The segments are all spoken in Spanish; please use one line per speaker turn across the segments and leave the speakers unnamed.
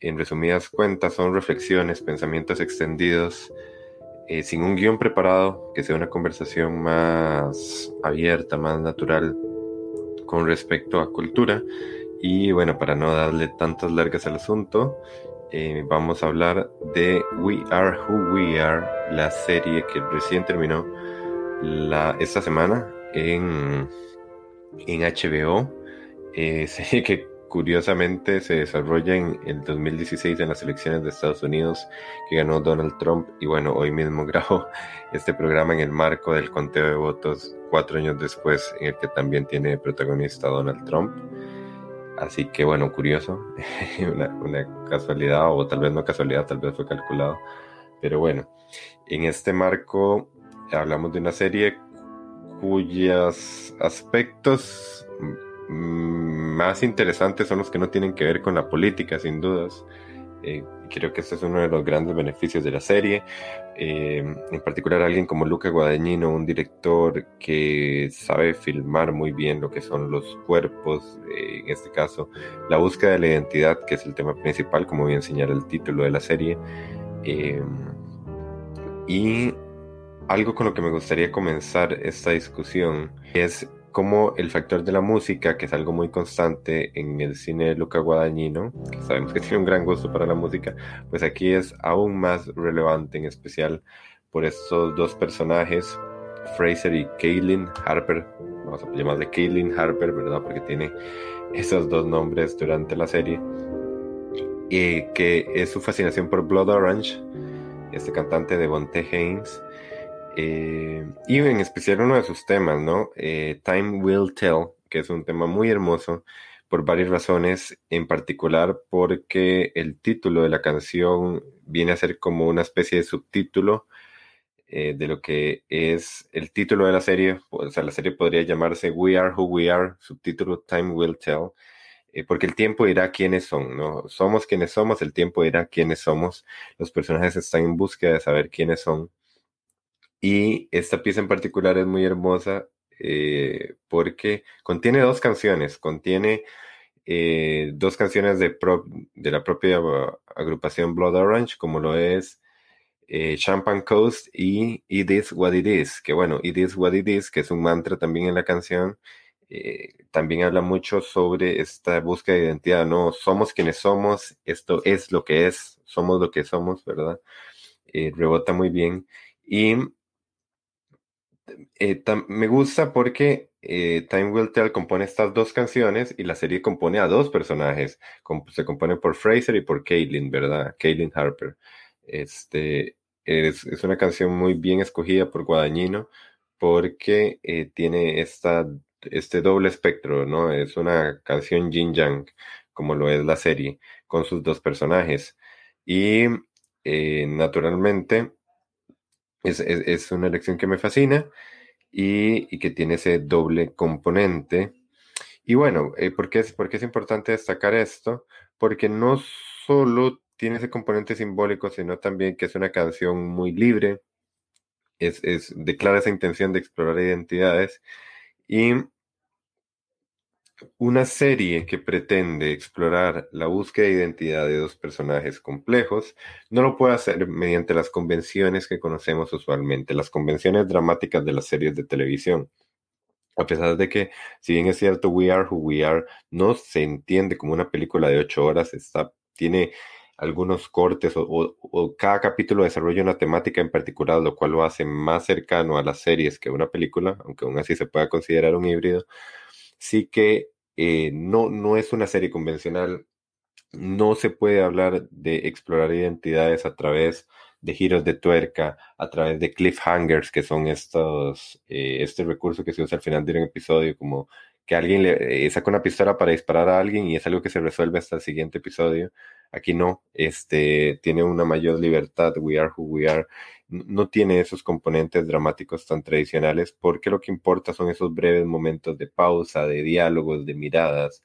En resumidas cuentas, son reflexiones, pensamientos extendidos, eh, sin un guion preparado, que sea una conversación más abierta, más natural con respecto a cultura. Y bueno, para no darle tantas largas al asunto, eh, vamos a hablar de We Are Who We Are, la serie que recién terminó esta semana en, en HBO. Eh, serie que curiosamente se desarrolla en el 2016 en las elecciones de Estados Unidos que ganó Donald Trump y bueno, hoy mismo grabo este programa en el marco del conteo de votos cuatro años después en el que también tiene protagonista Donald Trump. Así que bueno, curioso, una, una casualidad o tal vez no casualidad, tal vez fue calculado. Pero bueno, en este marco hablamos de una serie cuyos aspectos más interesantes son los que no tienen que ver con la política, sin dudas. Eh, creo que este es uno de los grandes beneficios de la serie. Eh, en particular, alguien como Luca Guadagnino, un director que sabe filmar muy bien lo que son los cuerpos, eh, en este caso, la búsqueda de la identidad, que es el tema principal, como voy a enseñar el título de la serie. y algo con lo que me gustaría comenzar esta discusión es como el factor de la música, que es algo muy constante en el cine de Luca Guadagnino, que sabemos que tiene un gran gusto para la música, pues aquí es aún más relevante, en especial por estos dos personajes, Fraser y Kaylin Harper, vamos a llamarle Kaylin Harper, ¿verdad? Porque tiene esos dos nombres durante la serie, y que es su fascinación por Blood Orange, este cantante de Bonte Haynes, eh, y en especial uno de sus temas, ¿no? Eh, Time Will Tell, que es un tema muy hermoso por varias razones, en particular porque el título de la canción viene a ser como una especie de subtítulo eh, de lo que es el título de la serie, o sea, la serie podría llamarse We Are Who We Are, subtítulo Time Will Tell, porque el tiempo dirá quiénes son, ¿no? Somos quienes somos, el tiempo dirá quiénes somos, los personajes están en búsqueda de saber quiénes son y esta pieza en particular es muy hermosa eh, porque contiene dos canciones, contiene eh, dos canciones de, de, la propia agrupación Blood Orange, como lo es eh, Champagne Coast y It Is What It Is, que bueno, It Is What It Is, que es un mantra también en la canción, también habla mucho sobre esta búsqueda de identidad, no somos quienes somos, esto es lo que es, somos lo que somos, ¿verdad? rebota muy bien. Y eh, me gusta porque eh, Time Will Tell compone estas dos canciones y la serie compone a dos personajes. se compone por Fraser y por Caitlin, ¿verdad? Caitlin Harper. Este, es, una canción muy bien escogida por Guadagnino porque eh, tiene esta, este doble espectro, ¿no? Es una canción yin yang, como lo es la serie, con sus dos personajes. Y naturalmente es, una elección que me fascina y, que tiene ese doble componente. Y bueno, eh, ¿por, qué es, es importante destacar esto? Porque no solo tiene ese componente simbólico, sino también que es una canción muy libre, es, es, declara esa intención de explorar identidades y una serie que pretende explorar la búsqueda de identidad de dos personajes complejos no lo puede hacer mediante las convenciones que conocemos usualmente, las convenciones dramáticas de las series de televisión. A pesar de que, si bien es cierto, We Are Who We Are no se entiende como una película de ocho horas, está, tiene algunos cortes o, o, cada capítulo desarrolla una temática en particular, lo cual lo hace más cercano a las series que una película, aunque aún así se pueda considerar un híbrido sí que eh, no, no es una serie convencional. No se puede hablar de explorar identidades a través de giros de tuerca, a través de cliffhangers, que son estos, eh, este recurso que se usa al final de un episodio, como que alguien le eh, saca una pistola para disparar a alguien y es algo que se resuelve hasta el siguiente episodio. Aquí no, este, tiene una mayor libertad, We Are Who We Are, no tiene esos componentes dramáticos tan tradicionales porque lo que importa son esos breves momentos de pausa, de diálogos, de miradas,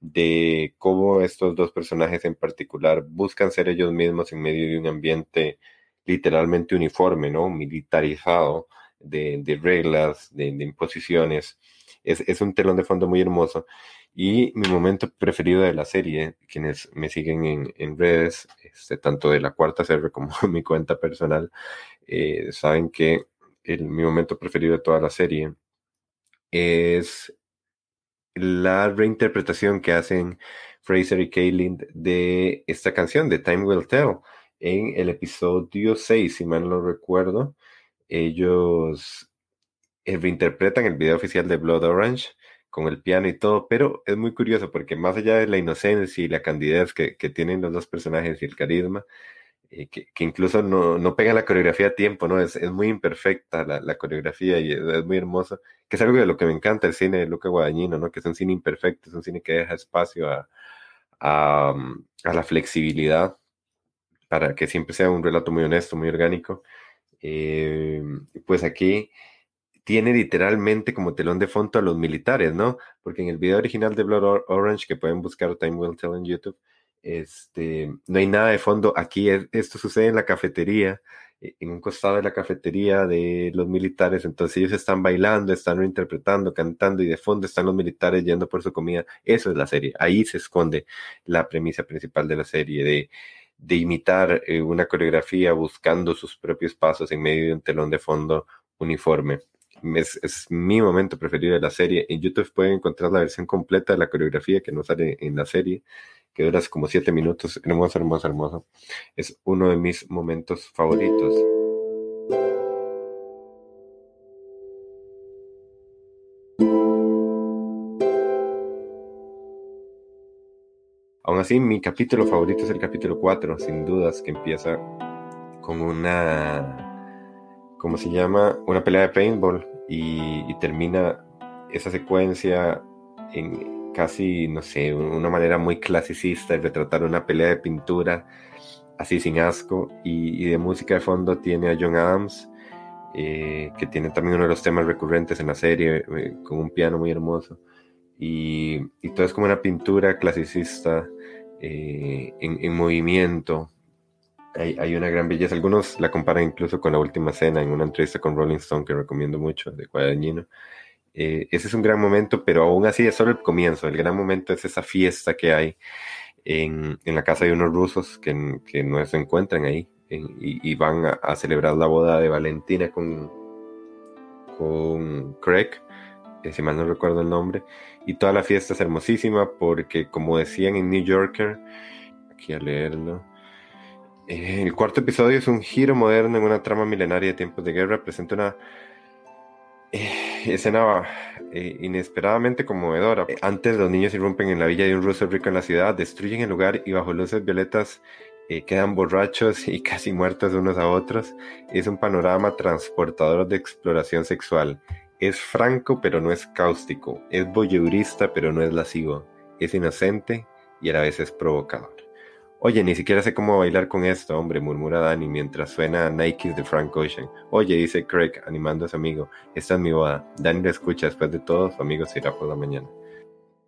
de cómo estos dos personajes en particular buscan ser ellos mismos en medio de un ambiente literalmente uniforme, ¿no? Militarizado, de, reglas, de, imposiciones. Es, es un telón de fondo muy hermoso. Y mi momento preferido de la serie, quienes me siguen en, en redes, este, tanto de la cuarta serie como mi cuenta personal, eh, saben que el, mi momento preferido de toda la serie es la reinterpretación que hacen Fraser y Kaylin de esta canción de Time Will Tell en el episodio 6, si mal no recuerdo. Ellos eh, reinterpretan el video oficial de Blood Orange con el piano y todo, pero es muy curioso porque más allá de la inocencia y la candidez que, que tienen los dos personajes y el carisma, eh, que, que, incluso no, no pega la coreografía a tiempo, ¿no? Es, es muy imperfecta la, la coreografía y es, es, muy hermoso, que es algo de lo que me encanta el cine de Luca Guadagnino, ¿no? Que es un cine imperfecto, es un cine que deja espacio a, a, a la flexibilidad para que siempre sea un relato muy honesto, muy orgánico. Eh, pues aquí tiene literalmente como telón de fondo a los militares, ¿no? Porque en el video original de Blood Orange, que pueden buscar Time Will Tell en YouTube, este, no hay nada de fondo. Aquí es, esto sucede en la cafetería, e, en un costado de la cafetería de los militares. Entonces ellos están bailando, están interpretando, cantando y de fondo están los militares yendo por su comida. Eso es la serie. Ahí se esconde la premisa principal de la serie de, de imitar eh, una coreografía buscando sus propios pasos en medio de un telón de fondo uniforme. Es, mi momento preferido de la serie. En YouTube pueden encontrar la versión completa de la coreografía que no sale en la serie, que dura como siete minutos. Hermoso, hermoso, hermoso. Es uno de mis momentos favoritos. Aún así, mi capítulo favorito es el capítulo 4, sin dudas, que empieza con una, ¿cómo se llama? Una pelea de paintball y, termina esa secuencia en casi, no sé, una manera muy clasicista de retratar una pelea de pintura así sin asco y, de música de fondo tiene a John Adams eh, que tiene también uno de los temas recurrentes en la serie eh, con un piano muy hermoso y, todo es como una pintura clasicista eh, en, movimiento. Hay, una gran belleza. Algunos la comparan incluso con la última cena en una entrevista con Rolling Stone que recomiendo mucho, de Guadagnino. Eh, ese es un gran momento, pero aún así es solo el comienzo. El gran momento es esa fiesta que hay en, en la casa de unos rusos que, que no se encuentran ahí y, van a, celebrar la boda de Valentina con, con Craig si mal no recuerdo el nombre, y toda la fiesta es hermosísima porque, como decían en New Yorker, aquí a leerlo, eh, el cuarto episodio es un giro moderno en una trama milenaria de tiempos de guerra, presenta una eh, escena eh, inesperadamente conmovedora. Antes los niños irrumpen en la villa de un ruso rico en la ciudad, destruyen el lugar y bajo luces violetas quedan borrachos y casi muertos unos a otros. Es un panorama transportador de exploración sexual. Es franco pero no es cáustico, es voyeurista pero no es lascivo, es inocente y a la vez es provocador. Oye, ni siquiera sé cómo bailar con esto, hombre, murmura Danny mientras suena Nike de Frank Ocean. Oye, dice Craig, animando a su amigo, esta es mi boda. Danny lo escucha, después de todo, su amigo se irá por la mañana.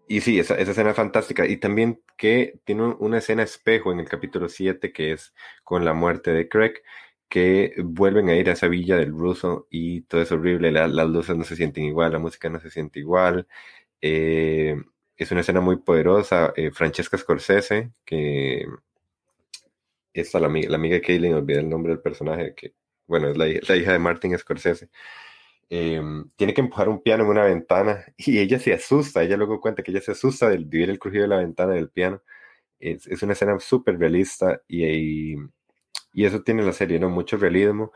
Y sí, esa, escena es fantástica. Y también que tiene una escena espejo en el capítulo 7 que es con la muerte de Craig, que vuelven a ir a esa villa del ruso y todo es horrible, la, las luces no se sienten igual, la música no se siente igual. Eh, es una escena muy poderosa. Eh, Francesca Scorsese, que esta la amiga, la amiga de olvidé el nombre del personaje, que bueno, es la, la hija de Martin Scorsese. Eh, tiene que empujar un piano en una ventana y ella se asusta, ella luego cuenta que ella se asusta del vivir el crujido de la ventana del piano. Es, es una escena súper realista y, y eso tiene la serie, ¿no? Mucho realismo,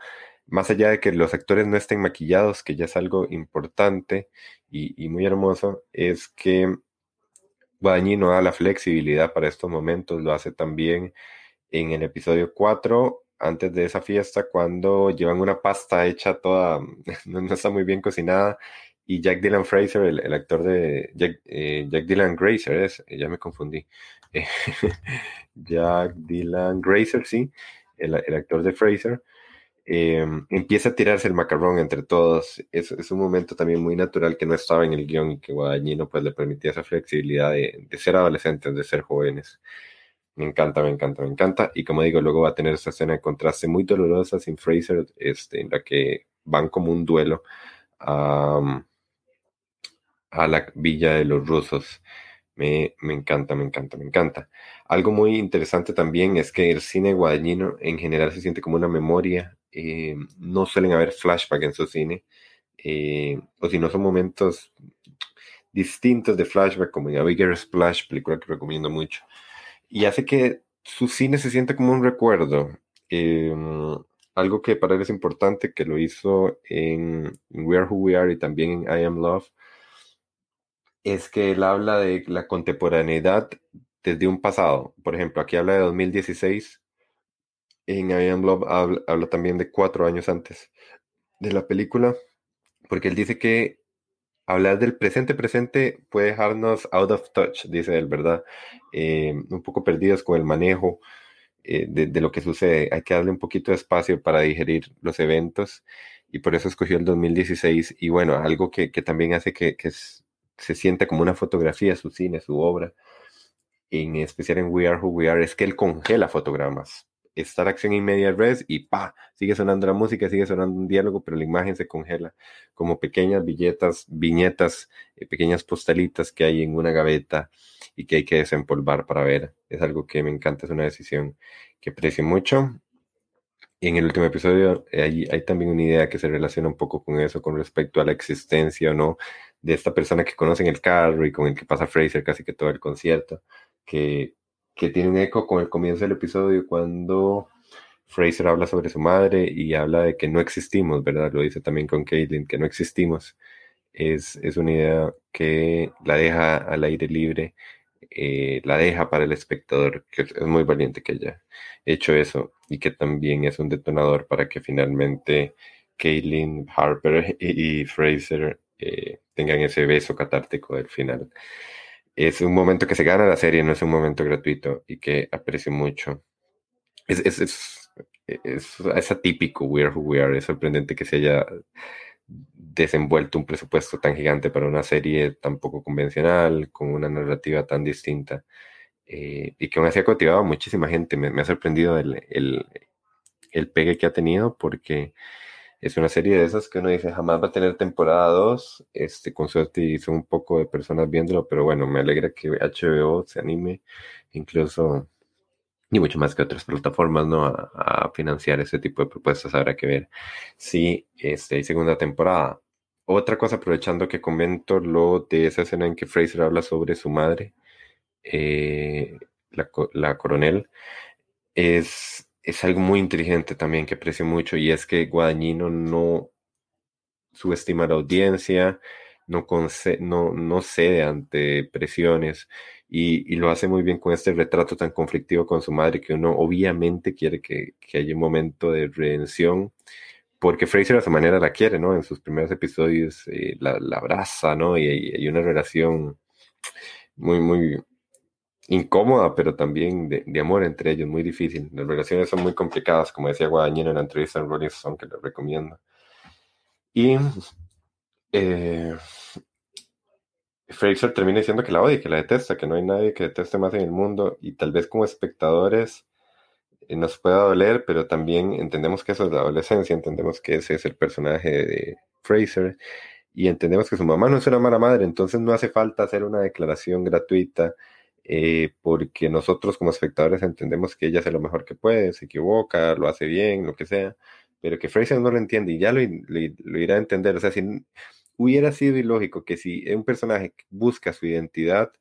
más allá de que los actores no estén maquillados, que ya es algo importante y, y muy hermoso, es que Guadagnino da la flexibilidad para estos momentos, lo hace también en el episodio 4, antes de esa fiesta, cuando llevan una pasta hecha toda, no, está muy bien cocinada, y Jack Dylan Fraser, el, el actor de Jack, eh, Jack Dylan Grazer, es, ya me confundí. Jack Dylan Grazer, sí, el, el actor de Fraser, eh, empieza a tirarse el macarrón entre todos. Es, es, un momento también muy natural que no estaba en el guion y que Guadagnino pues le permitía esa flexibilidad de, de, ser adolescentes, de ser jóvenes. Me encanta, me encanta, me encanta. Y como digo, luego va a tener esa escena de contraste muy dolorosa sin Fraser, este, en la que van como un duelo a, la villa de los rusos. Me, me, encanta, me encanta, me encanta. Algo muy interesante también es que el cine guadañino en general se siente como una memoria. Eh, no suelen haber flashback en su cine. Eh, o si no son momentos distintos de flashback, como en A Bigger Splash, película que recomiendo mucho. Y hace que su cine se sienta como un recuerdo. Eh, algo que para él es importante, que lo hizo en We Are Who We Are y también en I Am Love, es que él habla de la contemporaneidad desde un pasado. Por ejemplo, aquí habla de 2016. En I Am Love habla, también de cuatro años antes de la película, porque él dice que hablar del presente presente puede dejarnos out of touch, dice él, ¿verdad? Eh, un poco perdidos con el manejo eh, de, lo que sucede. Hay que darle un poquito de espacio para digerir los eventos y por eso escogió el 2016 y bueno, algo que, que también hace que, que, se sienta como una fotografía, su cine, su obra, en especial en We Are Who We Are, es que él congela fotogramas. Estar acción y media res y pa, sigue sonando la música, sigue sonando un diálogo, pero la imagen se congela como pequeñas billetas, viñetas, eh, pequeñas postalitas que hay en una gaveta y que hay que desempolvar para ver. Es algo que me encanta, es una decisión que aprecio mucho. Y en el último episodio eh, hay, hay también una idea que se relaciona un poco con eso, con respecto a la existencia o no de esta persona que conoce en el carro y con el que pasa Fraser casi que todo el concierto, que, que tiene un eco con el comienzo del episodio cuando Fraser habla sobre su madre y habla de que no existimos, ¿verdad? Lo dice también con Caitlin, que no existimos. Es, es una idea que la deja al aire libre, eh, la deja para el espectador, que es muy valiente que haya hecho eso y que también es un detonador para que finalmente Caitlin, Harper y, Fraser eh, tengan ese beso catártico del final. Es un momento que se gana la serie, no es un momento gratuito y que aprecio mucho. Es, es, es, es, atípico We Are Who We Are, es sorprendente que se haya desenvuelto un presupuesto tan gigante para una serie tan poco convencional, con una narrativa tan distinta, eh, y que aún así ha cautivado a muchísima gente. Me, me ha sorprendido el, el, el, pegue que ha tenido, porque es una serie de esas que uno dice jamás va a tener temporada 2, este, con suerte hizo un poco de personas viéndolo, pero bueno, me alegra que HBO se anime, incluso, ni mucho más que otras plataformas, ¿no? A, financiar ese tipo de propuestas, habrá que ver si este, hay segunda temporada. Otra cosa, aprovechando que comento lo de esa escena en que Fraser habla sobre su madre, eh, la, la coronel, es es algo muy inteligente también que aprecio mucho y es que Guadañino no subestima la audiencia, no, no, no cede ante presiones y, y, lo hace muy bien con este retrato tan conflictivo con su madre que uno obviamente quiere que, que haya un momento de redención porque Fraser a su manera la quiere, ¿no? En sus primeros episodios eh, la, la, abraza, ¿no? Y hay una relación muy, muy, incómoda, pero también de, amor entre ellos, muy difícil. Las relaciones son muy complicadas, como decía Guadañino en la entrevista en Rolling Stone, que les recomiendo. Y eh, Fraser termina diciendo que la odia, que la detesta, que no hay nadie que deteste más en el mundo, y tal vez como espectadores eh, nos pueda doler, pero también entendemos que eso es la adolescencia, entendemos que ese es el personaje de Fraser, y entendemos que su mamá no es una mala madre, entonces no hace falta hacer una declaración gratuita eh, porque nosotros como espectadores entendemos que ella hace lo mejor que puede, se equivoca, lo hace bien, lo que sea, pero que Fraser no lo entiende y ya lo, lo, irá a entender. O sea, si hubiera sido ilógico que si un personaje busca su identidad,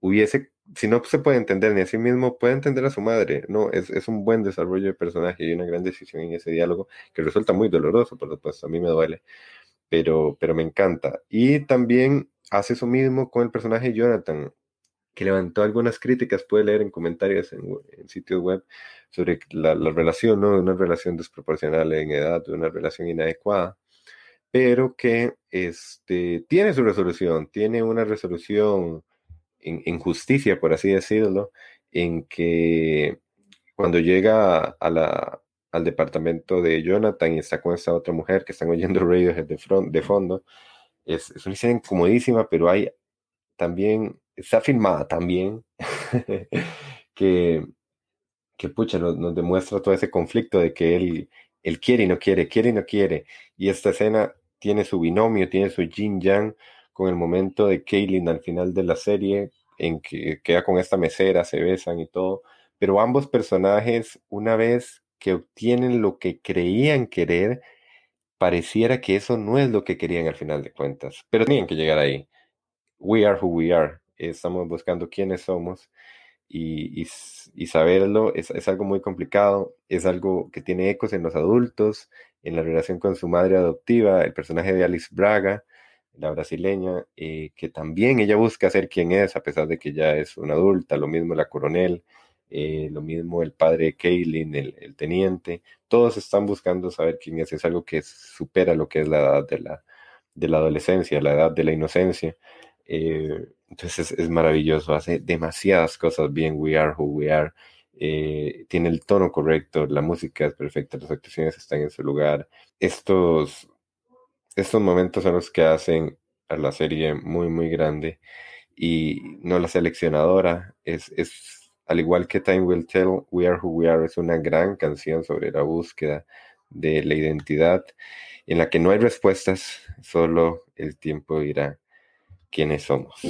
hubiese, si no se puede entender ni a sí mismo, puede entender a su madre. No, es, es un buen desarrollo de personaje y una gran decisión en ese diálogo que resulta muy doloroso, por supuesto, a mí me duele, pero, pero me encanta. Y también hace eso mismo con el personaje Jonathan que levantó algunas críticas, puede leer en comentarios en, sitios web sobre la, relación, ¿no? Una relación desproporcional en edad, una relación inadecuada, pero que este, tiene su resolución, tiene una resolución en, justicia, por así decirlo, en que cuando llega a la, al departamento de Jonathan y está con esta otra mujer que están oyendo Radiohead de, de fondo, es, es una escena incomodísima, pero hay también está filmada también, que, que pucha, nos, demuestra todo ese conflicto de que él, él quiere y no quiere, quiere y no quiere. Y esta escena tiene su binomio, tiene su yin yang con el momento de Kaylin al final de la serie, en que queda con esta mesera, se besan y todo, pero ambos personajes, una vez que obtienen lo que creían querer, pareciera que eso no es lo que querían al final de cuentas, pero tenían que llegar ahí. We are who we are. Estamos buscando quiénes somos y, y, saberlo es, es, algo muy complicado, es algo que tiene ecos en los adultos, en la relación con su madre adoptiva, el personaje de Alice Braga, la brasileña, eh, que también ella busca ser quien es, a pesar de que ya es una adulta, lo mismo la coronel, eh, lo mismo el padre Kaylin, el, el, teniente, todos están buscando saber quién es, es algo que supera lo que es la edad de la, de la adolescencia, la edad de la inocencia. Eh, entonces es, maravilloso, hace demasiadas cosas bien, We Are Who We Are, eh, tiene el tono correcto, la música es perfecta, las actuaciones están en su lugar. Estos, estos momentos son los que hacen a la serie muy, muy grande y no la seleccionadora, es, es al igual que Time Will Tell, We Are Who We Are es una gran canción sobre la búsqueda de la identidad en la que no hay respuestas, solo el tiempo dirá quiénes somos.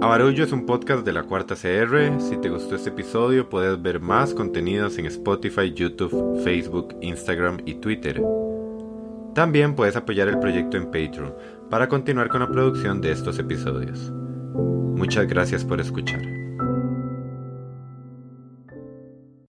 Amarullo es un podcast de la Cuarta CR. Si te gustó este episodio, puedes ver más contenidos en Spotify, YouTube, Facebook, Instagram y Twitter. También puedes apoyar el proyecto en Patreon para continuar con la producción de estos episodios. Muchas gracias por escuchar.